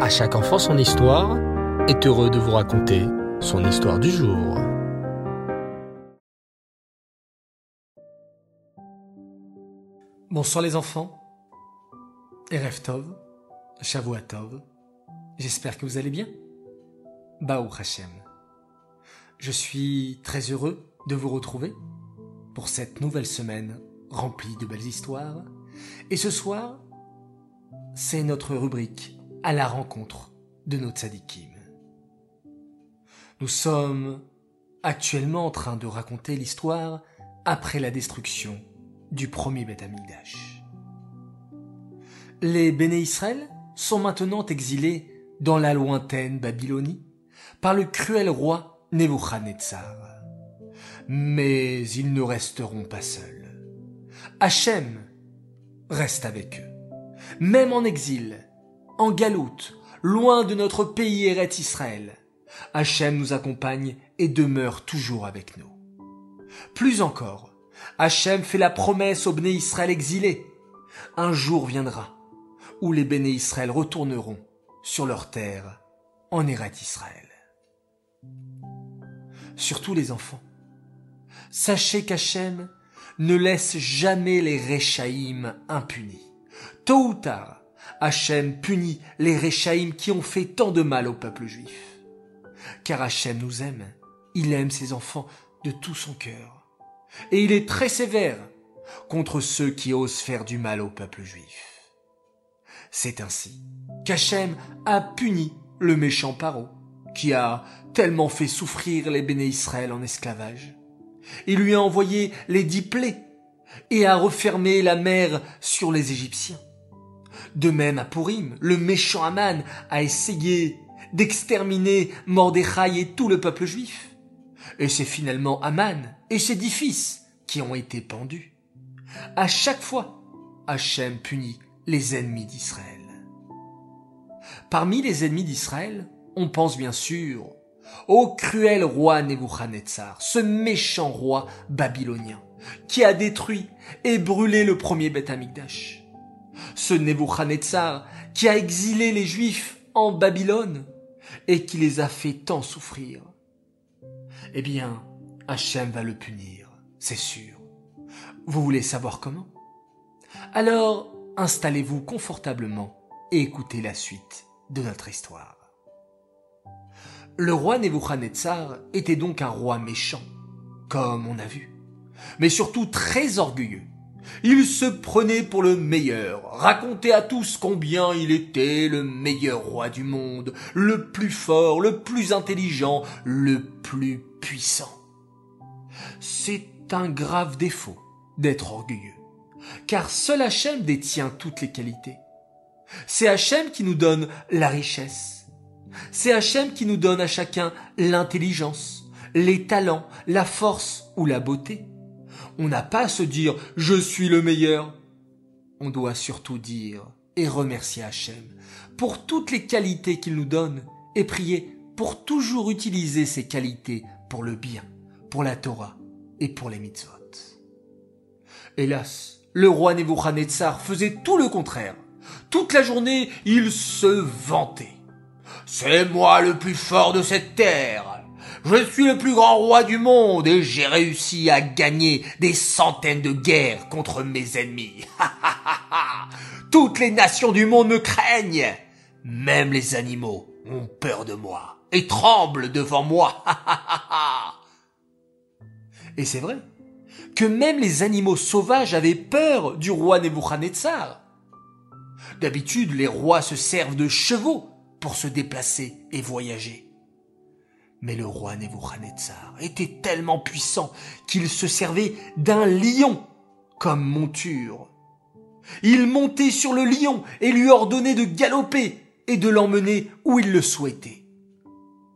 À chaque enfant son histoire est heureux de vous raconter son histoire du jour. Bonsoir les enfants. Erev Tov, Shavua Tov. J'espère que vous allez bien. Baou Hashem. Je suis très heureux de vous retrouver pour cette nouvelle semaine remplie de belles histoires. Et ce soir, c'est notre rubrique à la rencontre de nos tzadikim. Nous sommes actuellement en train de raconter l'histoire après la destruction du premier Beth Amikdash. Les Béné Israël sont maintenant exilés dans la lointaine Babylonie par le cruel roi Nebuchadnezzar. Mais ils ne resteront pas seuls. Hachem reste avec eux. Même en exil, en galoute, loin de notre pays Eret Israël, Hachem nous accompagne et demeure toujours avec nous. Plus encore, Hachem fait la promesse aux Béné Israël exilés. Un jour viendra où les Béné Israël retourneront sur leur terre en Eret Israël. Surtout les enfants. Sachez qu'Hachem ne laisse jamais les Réchaïm impunis. Tôt ou tard, Hachem punit les Réchaïm qui ont fait tant de mal au peuple juif. Car Hachem nous aime, il aime ses enfants de tout son cœur. Et il est très sévère contre ceux qui osent faire du mal au peuple juif. C'est ainsi qu'Hachem a puni le méchant Paro, qui a tellement fait souffrir les béné Israël en esclavage. Il lui a envoyé les dix plaies et a refermé la mer sur les Égyptiens. De même à Purim, le méchant Aman a essayé d'exterminer Mordechai et tout le peuple juif. Et c'est finalement Aman et ses dix fils qui ont été pendus. À chaque fois, Hachem punit les ennemis d'Israël. Parmi les ennemis d'Israël, on pense bien sûr au cruel roi Nebuchadnezzar, ce méchant roi babylonien, qui a détruit et brûlé le premier Beth Amikdash. Ce Nebuchadnezzar qui a exilé les Juifs en Babylone et qui les a fait tant souffrir. Eh bien, Hachem va le punir, c'est sûr. Vous voulez savoir comment? Alors, installez-vous confortablement et écoutez la suite de notre histoire. Le roi Nebuchadnezzar était donc un roi méchant, comme on a vu, mais surtout très orgueilleux. Il se prenait pour le meilleur, racontait à tous combien il était le meilleur roi du monde, le plus fort, le plus intelligent, le plus puissant. C'est un grave défaut d'être orgueilleux, car seul Hachem détient toutes les qualités. C'est Hachem qui nous donne la richesse. C'est Hachem qui nous donne à chacun l'intelligence, les talents, la force ou la beauté. On n'a pas à se dire je suis le meilleur. On doit surtout dire et remercier Hachem pour toutes les qualités qu'il nous donne et prier pour toujours utiliser ces qualités pour le bien, pour la Torah et pour les mitzvot. Hélas, le roi Nebuchadnezzar faisait tout le contraire. Toute la journée, il se vantait. C'est moi le plus fort de cette terre. Je suis le plus grand roi du monde et j'ai réussi à gagner des centaines de guerres contre mes ennemis. Toutes les nations du monde me craignent. Même les animaux ont peur de moi et tremblent devant moi. et c'est vrai que même les animaux sauvages avaient peur du roi Nebuchadnezzar. D'habitude, les rois se servent de chevaux pour se déplacer et voyager. Mais le roi Nebuchadnezzar était tellement puissant qu'il se servait d'un lion comme monture. Il montait sur le lion et lui ordonnait de galoper et de l'emmener où il le souhaitait.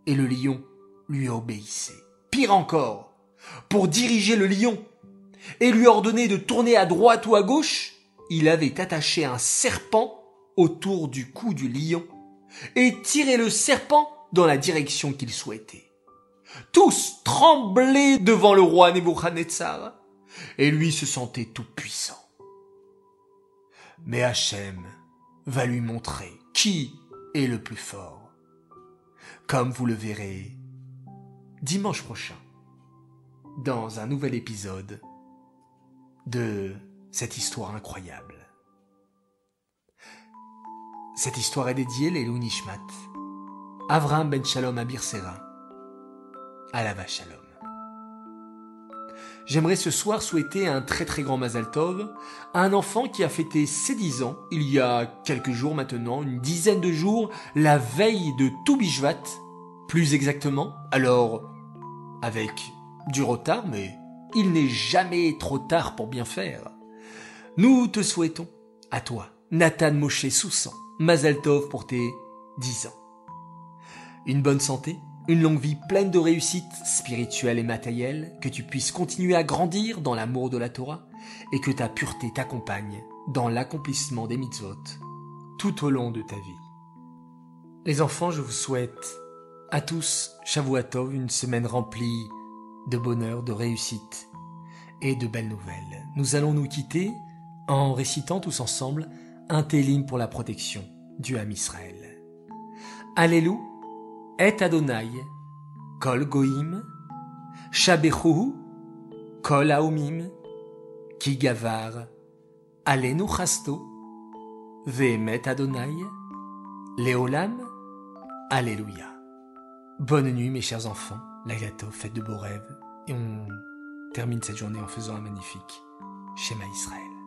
Et le lion lui obéissait. Pire encore, pour diriger le lion et lui ordonner de tourner à droite ou à gauche, il avait attaché un serpent autour du cou du lion et tiré le serpent dans la direction qu'il souhaitait. Tous tremblaient devant le roi Nebuchadnezzar, et lui se sentait tout puissant. Mais Hachem va lui montrer qui est le plus fort. Comme vous le verrez dimanche prochain dans un nouvel épisode de cette histoire incroyable. Cette histoire est dédiée les Nishmat, Avram ben Shalom Abir à la Shalom. J'aimerais ce soir souhaiter un très très grand Mazal Tov à un enfant qui a fêté ses dix ans il y a quelques jours maintenant, une dizaine de jours, la veille de Toubishvat, plus exactement. Alors, avec du retard, mais il n'est jamais trop tard pour bien faire. Nous te souhaitons, à toi, Nathan Moshe Soussan, Mazal Tov pour tes dix ans. Une bonne santé, une longue vie pleine de réussites spirituelles et matérielles, que tu puisses continuer à grandir dans l'amour de la Torah et que ta pureté t'accompagne dans l'accomplissement des mitzvot tout au long de ta vie. Les enfants, je vous souhaite à tous Shavuatov, une semaine remplie de bonheur, de réussite et de belles nouvelles. Nous allons nous quitter en récitant tous ensemble un télim pour la protection du Ham Israël. Alléluia et Adonai, Kol Goim, Shabechu, Kol Aomim, Ki Gavar, Alenu Chasto, Vehemet Adonai, Léolam, Alléluia. Bonne nuit mes chers enfants, la gâteau, faites de beaux rêves, et on termine cette journée en faisant un magnifique schéma Israël.